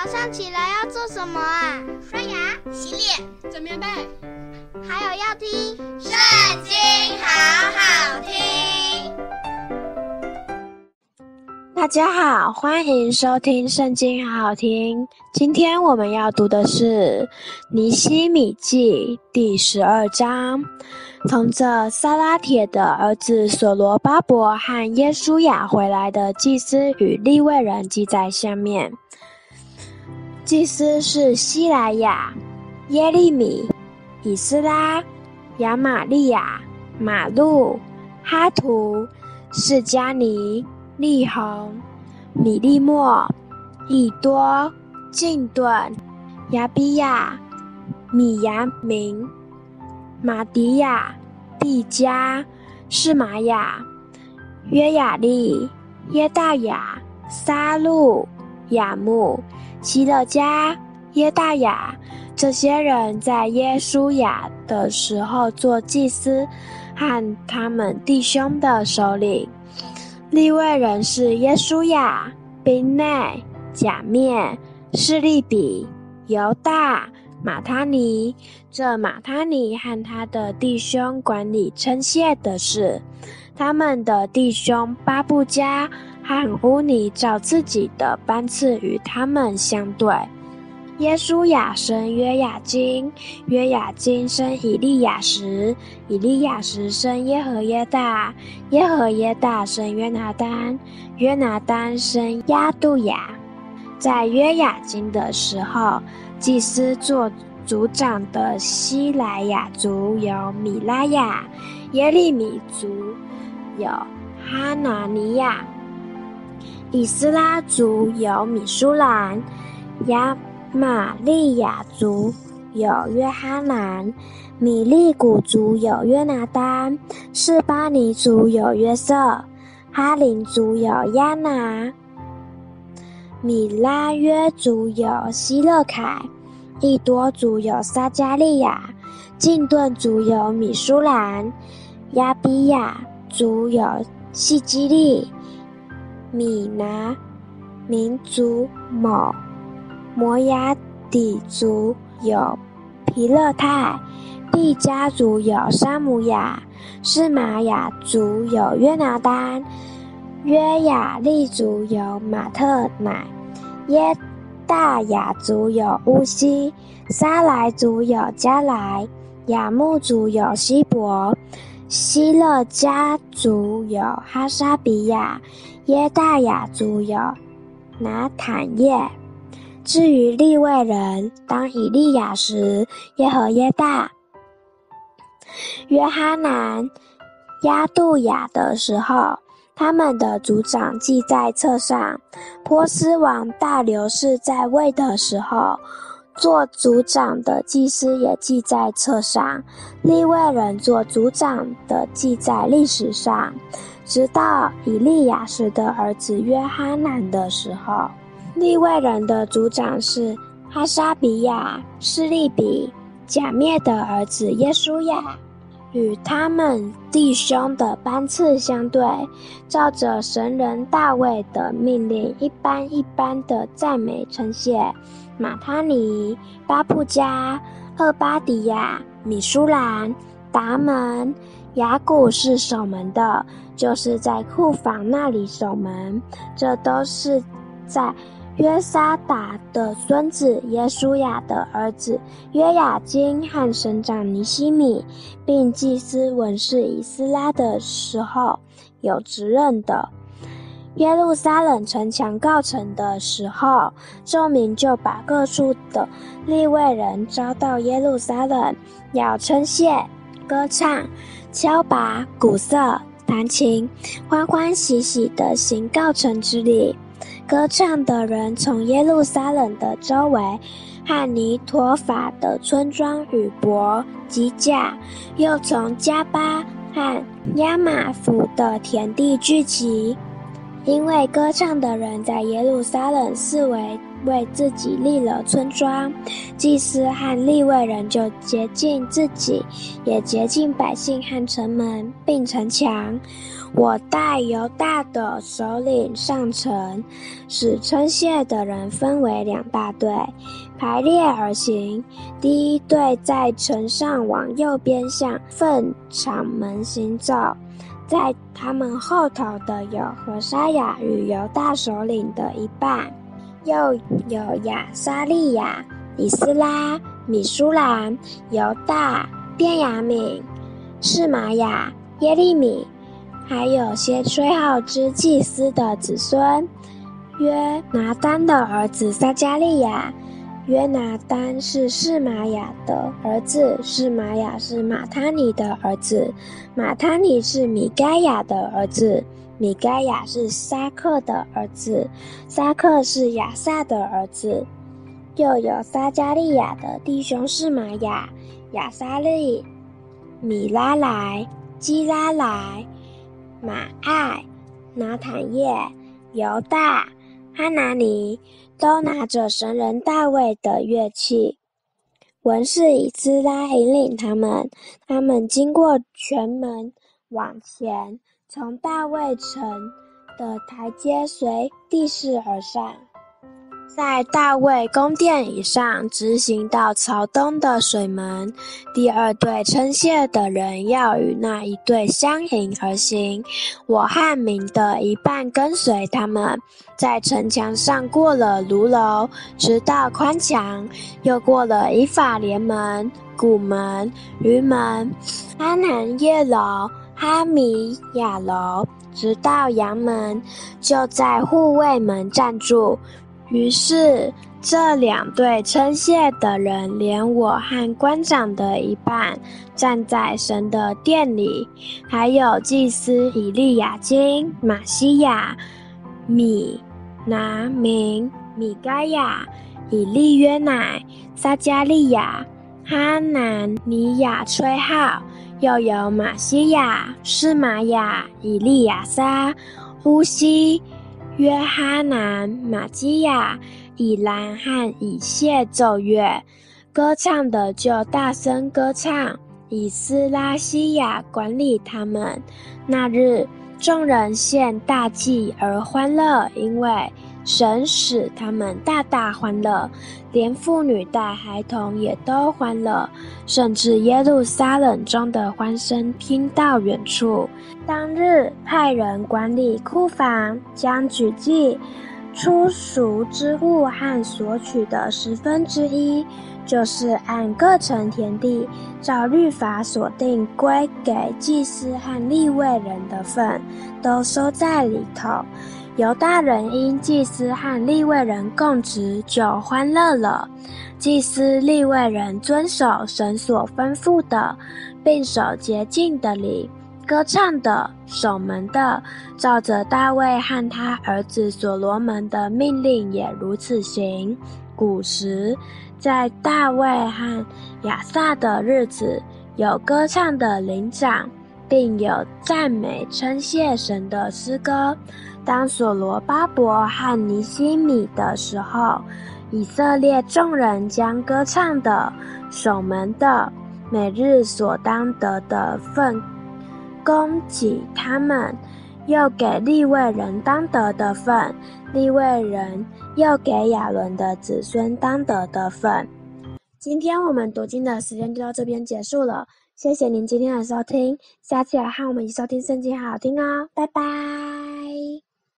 早上起来要做什么啊？刷牙、洗脸、整棉被，还有要听《圣经》，好好听。大家好，欢迎收听《圣经》，好好听。今天我们要读的是《尼西米记》第十二章，从这撒拉铁的儿子所罗巴伯和耶书亚回来的祭司与利未人记在下面。祭司是西莱亚、耶利米、以斯拉、亚玛利亚、玛路、哈图、释迦尼、利宏、米利莫、以多、敬顿、亚比亚、米亚明、玛迪亚、蒂迦、释玛雅、约亚利、耶大雅、撒路、亚木。希勒加、耶大雅，这些人在耶稣雅的时候做祭司，和他们弟兄的首领。利未人是耶稣雅、宾内、甲篾、示利比、犹大、马他尼。这马他尼和他的弟兄管理称谢的事，他们的弟兄巴布加。和乌尼照自己的班次与他们相对。耶稣亚生约雅斤，约雅斤生以利亚实，以利亚实生耶何耶大，耶何耶大生约拿单，约拿单生亚杜亚。在约雅斤的时候，祭司做族长的西莱雅族有米拉雅，耶利米族有哈拿尼亚。以斯拉族有米舒兰，亚玛利亚族有约哈难，米利古族有约拿单，示巴尼族有约瑟，哈林族有亚拿，米拉约族有希勒凯，以多族有撒迦利亚，敬顿族有米舒兰，亚比亚族有细基利。米拿民族某摩押底族有皮勒泰，毕家族有沙姆亚，示玛雅族有约拿丹，约雅利族有马特乃，耶大雅族有乌西，沙莱族有加莱，雅木族有希伯，希勒家族有哈沙比亚。耶大雅族有拿坦业，至于利未人，当以利亚时，耶和耶大、约哈南、押杜雅的时候，他们的族长记在册上。波斯王大流士在位的时候，做族长的祭司也记在册上。利未人做族长的记在历史上。直到以利亚实的儿子约哈难的时候，利未人的族长是哈沙比亚、斯利比、贾灭的儿子耶稣亚，与他们弟兄的班次相对，照着神人大卫的命令，一班一班的赞美称谢。马他尼、巴布加、厄巴迪亚、米舒兰、达门。雅古是守门的，就是在库房那里守门。这都是在约沙达的孙子耶稣亚的儿子约雅斤和省长尼西米，并祭司文士以斯拉的时候有职任的。耶路撒冷城墙告成的时候，众民就把各处的利未人招到耶路撒冷，要称谢、歌唱。敲拔、鼓瑟、弹琴，欢欢喜喜地行告成之礼。歌唱的人从耶路撒冷的周围，汉尼托法的村庄与伯、吉甲，又从加巴和亚马弗的田地聚集。因为歌唱的人在耶路撒冷四围为自己立了村庄，祭司和利未人就洁净自己，也洁净百姓和城门并城墙。我带犹大的首领上城，使称谢的人分为两大队，排列而行。第一队在城上往右边向粪场门行走。在他们后头的有何沙亚与犹大首领的一半，又有亚沙利亚、以斯拉、米舒兰、犹大、便雅悯、示玛雅、耶利米，还有些吹号之祭司的子孙，约拿单的儿子撒迦利亚。约拿单是示玛雅的儿子，示玛雅是马他尼的儿子，马他尼是米该亚的儿子，米该亚是撒克的儿子，撒克是亚萨的儿子。又有撒迦利亚的弟兄示玛雅、亚撒利、米拉莱、基拉莱、马爱、拿坦业、犹大、哈拿尼。都拿着神人大卫的乐器，文士以斯拉引领他们。他们经过全门往前，从大卫城的台阶随地势而上。在大卫宫殿以上，直行到朝东的水门。第二队称谢的人要与那一队相迎而行。我和民的一半跟随他们，在城墙上过了卢楼，直到宽墙，又过了以法莲门、古门、鱼门、哈楠业楼、哈米亚楼，直到阳门，就在护卫门站住。于是，这两队称谢的人，连我和官长的一半，站在神的殿里，还有祭司以利亚金、马西亚、米拿明、米该亚、以利约乃、撒迦利亚、哈南尼亚吹号，又有马西亚、示玛雅、以利亚撒、呼吸。约哈南、玛基亚、以兰和以谢奏乐，歌唱的就大声歌唱。以斯拉西亚管理他们。那日，众人献大祭而欢乐，因为神使他们大大欢乐，连妇女带孩童也都欢乐，甚至耶路撒冷中的欢声听到远处。当日派人管理库房，将举祭、出赎之物和所取的十分之一，就是按各城田地照律法所定归给祭司和利未人的份，都收在里头。犹大人因祭司和利未人供职，就欢乐了。祭司利未人遵守神所吩咐的，并守洁净的礼，歌唱的、守门的，照着大卫和他儿子所罗门的命令，也如此行。古时，在大卫和亚萨的日子，有歌唱的灵长，并有赞美称谢神的诗歌。当所罗巴伯和尼西米的时候，以色列众人将歌唱的、守门的，每日所当得的份供给他们，又给立位人当得的份，立位人要给亚伦的子孙当得的份。今天我们读经的时间就到这边结束了，谢谢您今天的收听，下次来和我们一起收听圣经，好好听哦，拜拜。